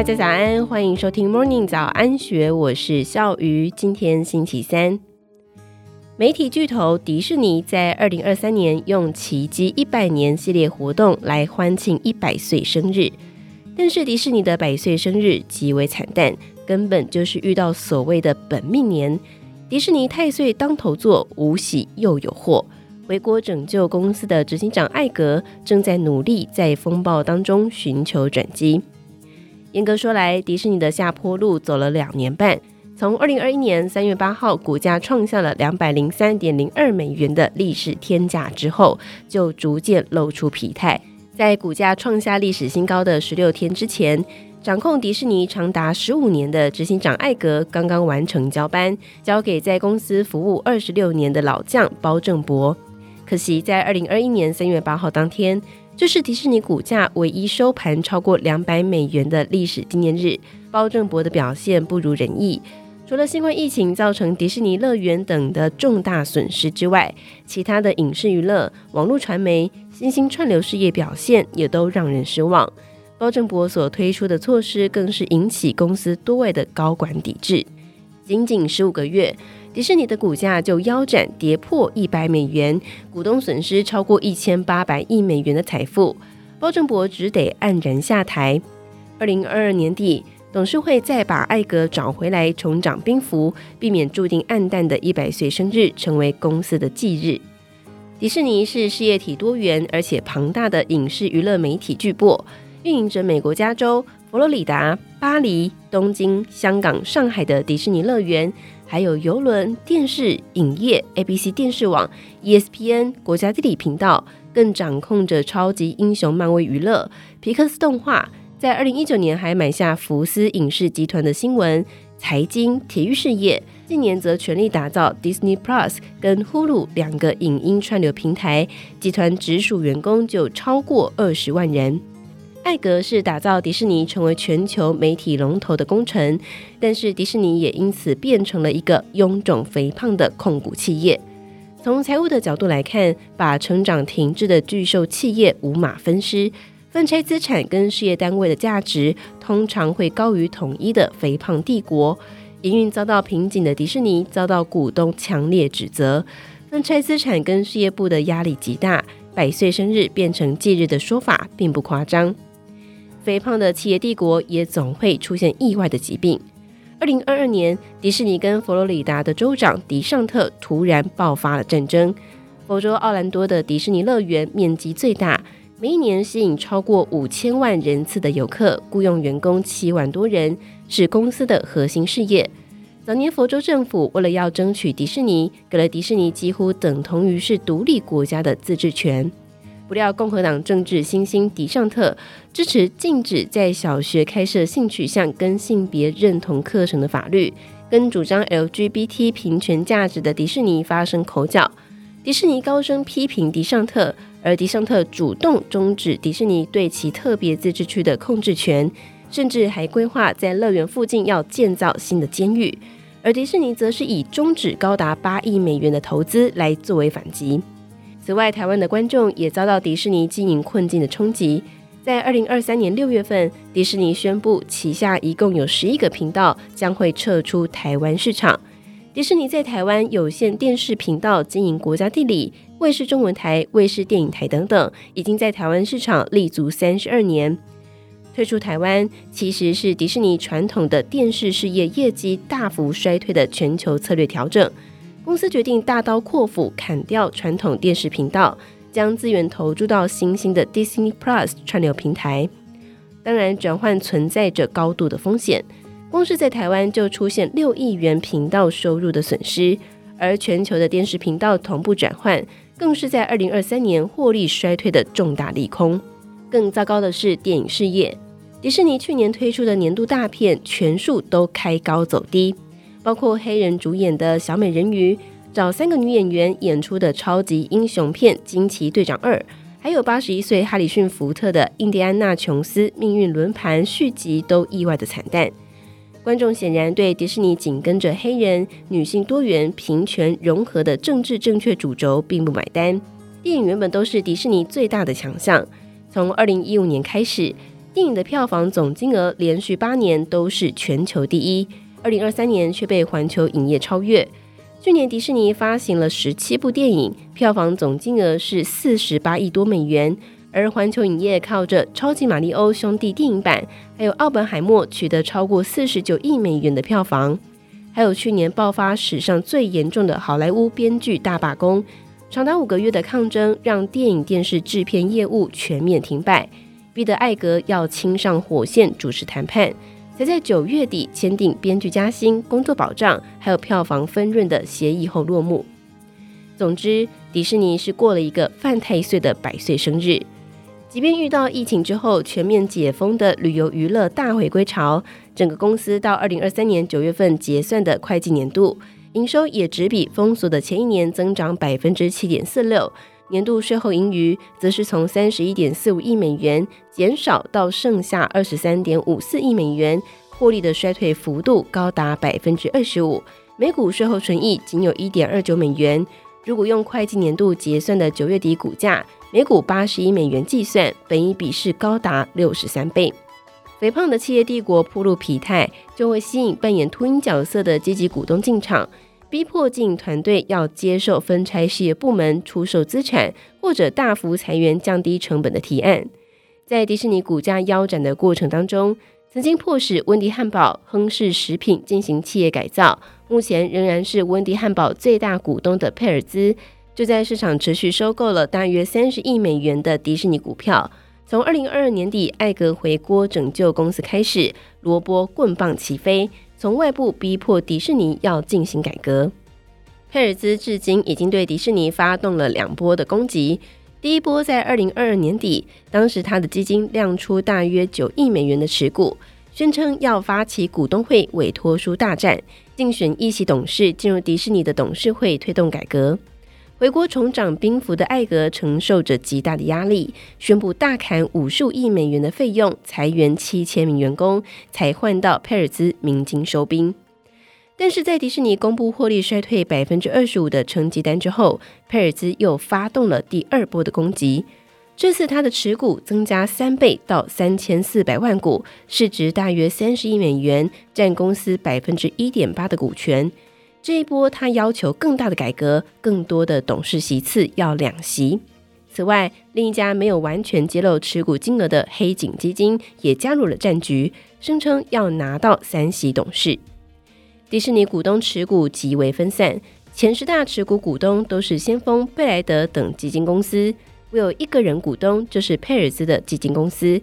大家早安，欢迎收听 Morning 早安学，我是笑鱼。今天星期三，媒体巨头迪士尼在二零二三年用奇迹一百年系列活动来欢庆一百岁生日，但是迪士尼的百岁生日极为惨淡，根本就是遇到所谓的本命年。迪士尼太岁当头坐，无喜又有祸。回国拯救公司的执行长艾格正在努力在风暴当中寻求转机。严格说来，迪士尼的下坡路走了两年半，从二零二一年三月八号股价创下了两百零三点零二美元的历史天价之后，就逐渐露出疲态。在股价创下历史新高的十六天之前，掌控迪士尼长达十五年的执行长艾格刚刚完成交班，交给在公司服务二十六年的老将包正博。可惜，在二零二一年三月八号当天，这是迪士尼股价唯一收盘超过两百美元的历史纪念日。包正博的表现不如人意，除了新冠疫情造成迪士尼乐园等的重大损失之外，其他的影视娱乐、网络传媒、新兴串流事业表现也都让人失望。包正博所推出的措施更是引起公司多位的高管抵制。仅仅十五个月，迪士尼的股价就腰斩，跌破一百美元，股东损失超过一千八百亿美元的财富，包正博只得黯然下台。二零二二年底，董事会再把艾格找回来，重掌兵符，避免注定黯淡的一百岁生日成为公司的忌日。迪士尼是事业体多元而且庞大的影视娱乐媒体巨擘，运营着美国加州、佛罗里达、巴黎、东京、香港、上海的迪士尼乐园。还有邮轮、电视、影业、ABC 电视网、ESPN、国家地理频道，更掌控着超级英雄漫威娱乐、皮克斯动画。在二零一九年还买下福斯影视集团的新闻、财经、体育事业。近年则全力打造 Disney Plus 跟 Hulu 两个影音串流平台，集团直属员工就超过二十万人。艾格是打造迪士尼成为全球媒体龙头的功臣，但是迪士尼也因此变成了一个臃肿肥胖的控股企业。从财务的角度来看，把成长停滞的巨兽企业五马分尸，分拆资产跟事业单位的价值通常会高于统一的肥胖帝国。营运遭到瓶颈的迪士尼遭到股东强烈指责，分拆资产跟事业部的压力极大，百岁生日变成忌日的说法并不夸张。肥胖的企业帝国也总会出现意外的疾病。二零二二年，迪士尼跟佛罗里达的州长迪尚特突然爆发了战争。佛州奥兰多的迪士尼乐园面积最大，每一年吸引超过五千万人次的游客，雇佣员工七万多人，是公司的核心事业。早年佛州政府为了要争取迪士尼，给了迪士尼几乎等同于是独立国家的自治权。不料，共和党政治新星迪尚特支持禁止在小学开设性取向跟性别认同课程的法律，跟主张 LGBT 平权价值的迪士尼发生口角。迪士尼高声批评迪尚特，而迪尚特主动终止迪士尼对其特别自治区的控制权，甚至还规划在乐园附近要建造新的监狱。而迪士尼则是以终止高达八亿美元的投资来作为反击。此外，台湾的观众也遭到迪士尼经营困境的冲击。在二零二三年六月份，迪士尼宣布旗下一共有十一个频道将会撤出台湾市场。迪士尼在台湾有线电视频道经营国家地理、卫视中文台、卫视电影台等等，已经在台湾市场立足三十二年。退出台湾其实是迪士尼传统的电视事业业绩大幅衰退的全球策略调整。公司决定大刀阔斧砍掉传统电视频道，将资源投注到新兴的 Disney Plus 串流平台。当然，转换存在着高度的风险，光是在台湾就出现六亿元频道收入的损失，而全球的电视频道同步转换，更是在二零二三年获利衰退的重大利空。更糟糕的是电影事业，迪士尼去年推出的年度大片全数都开高走低。包括黑人主演的小美人鱼，找三个女演员演出的超级英雄片《惊奇队长二》，还有八十一岁哈里逊福特的《印第安纳琼斯命运轮盘》续集都意外的惨淡。观众显然对迪士尼紧跟着黑人、女性多元、平权、融合的政治正确主轴并不买单。电影原本都是迪士尼最大的强项，从二零一五年开始。电影的票房总金额连续八年都是全球第一，二零二三年却被环球影业超越。去年迪士尼发行了十七部电影，票房总金额是四十八亿多美元，而环球影业靠着《超级玛利欧兄弟》电影版，还有《奥本海默》取得超过四十九亿美元的票房。还有去年爆发史上最严重的好莱坞编剧大罢工，长达五个月的抗争，让电影电视制片业务全面停摆，逼得艾格要亲上火线主持谈判。才在九月底签订编剧加薪、工作保障，还有票房分润的协议后落幕。总之，迪士尼是过了一个犯太岁的百岁生日。即便遇到疫情之后全面解封的旅游娱乐大回归潮，整个公司到二零二三年九月份结算的会计年度营收也只比封锁的前一年增长百分之七点四六。年度税后盈余则是从三十一点四五亿美元减少到剩下二十三点五四亿美元，获利的衰退幅度高达百分之二十五，每股税后纯益仅有一点二九美元。如果用会计年度结算的九月底股价每股八十一美元计算，本益比是高达六十三倍。肥胖的企业帝国暴露疲态，就会吸引扮演秃鹰角色的积极股东进场。逼迫经营团队要接受分拆事业部门、出售资产或者大幅裁员、降低成本的提案。在迪士尼股价腰斩的过程当中，曾经迫使温迪汉堡、亨氏食品进行企业改造，目前仍然是温迪汉堡最大股东的佩尔兹，就在市场持续收购了大约三十亿美元的迪士尼股票。从二零二二年底艾格回锅拯救公司开始，萝卜棍棒齐飞。从外部逼迫迪士尼要进行改革，佩尔兹至今已经对迪士尼发动了两波的攻击。第一波在二零二二年底，当时他的基金亮出大约九亿美元的持股，宣称要发起股东会委托书大战，竞选一席董事进入迪士尼的董事会，推动改革。回国重掌兵符的艾格承受着极大的压力，宣布大砍五十五亿美元的费用，裁员七千名员工，才换到佩尔兹鸣金收兵。但是在迪士尼公布获利衰退百分之二十五的成绩单之后，佩尔兹又发动了第二波的攻击。这次他的持股增加三倍到三千四百万股，市值大约三十亿美元，占公司百分之一点八的股权。这一波，他要求更大的改革，更多的董事席次要两席。此外，另一家没有完全揭露持股金额的黑井基金也加入了战局，声称要拿到三席董事。迪士尼股东持股极为分散，前十大持股股东都是先锋、贝莱德等基金公司，唯有一个人股东就是佩尔兹的基金公司，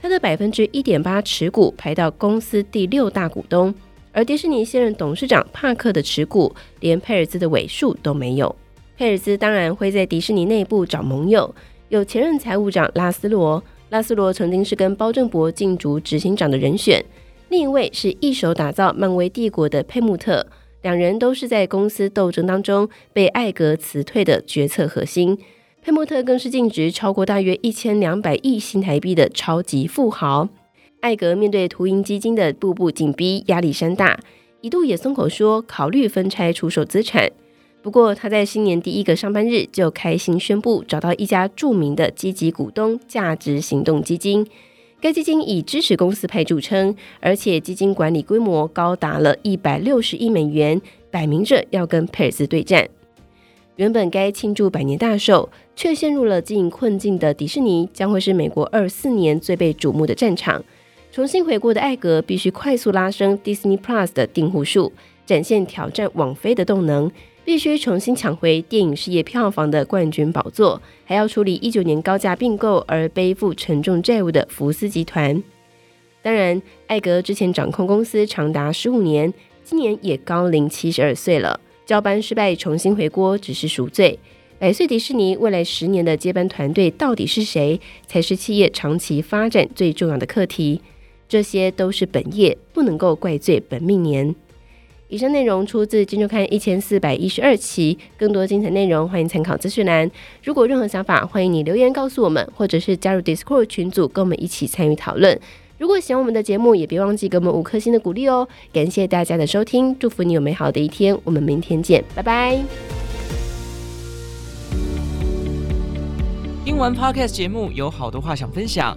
他的百分之一点八持股排到公司第六大股东。而迪士尼现任董事长帕克的持股连佩尔兹的尾数都没有。佩尔兹当然会在迪士尼内部找盟友，有前任财务长拉斯罗，拉斯罗曾经是跟包正博竞逐执行长的人选；另一位是一手打造漫威帝国的佩穆特，两人都是在公司斗争当中被艾格辞退的决策核心。佩穆特更是净值超过大约一千两百亿新台币的超级富豪。艾格面对秃鹰基金的步步紧逼，压力山大，一度也松口说考虑分拆出售资产。不过他在新年第一个上班日就开心宣布找到一家著名的积极股东——价值行动基金。该基金以支持公司派著称，而且基金管理规模高达了一百六十亿美元，摆明着要跟佩尔斯对战。原本该庆祝百年大寿，却陷入了经营困境的迪士尼，将会是美国二四年最被瞩目的战场。重新回国的艾格必须快速拉升 Disney Plus 的订户数，展现挑战网飞的动能；必须重新抢回电影事业票房的冠军宝座，还要处理一九年高价并购而背负沉重债务的福斯集团。当然，艾格之前掌控公司长达十五年，今年也高龄七十二岁了，交班失败，重新回锅只是赎罪。百岁迪士尼未来十年的接班团队到底是谁，才是企业长期发展最重要的课题。这些都是本业，不能够怪罪本命年。以上内容出自《金周刊》一千四百一十二期，更多精彩内容欢迎参考资讯栏。如果有任何想法，欢迎你留言告诉我们，或者是加入 Discord 群组，跟我们一起参与讨论。如果喜欢我们的节目，也别忘记给我们五颗星的鼓励哦。感谢大家的收听，祝福你有美好的一天，我们明天见，拜拜。听完 Podcast 节目，有好多话想分享。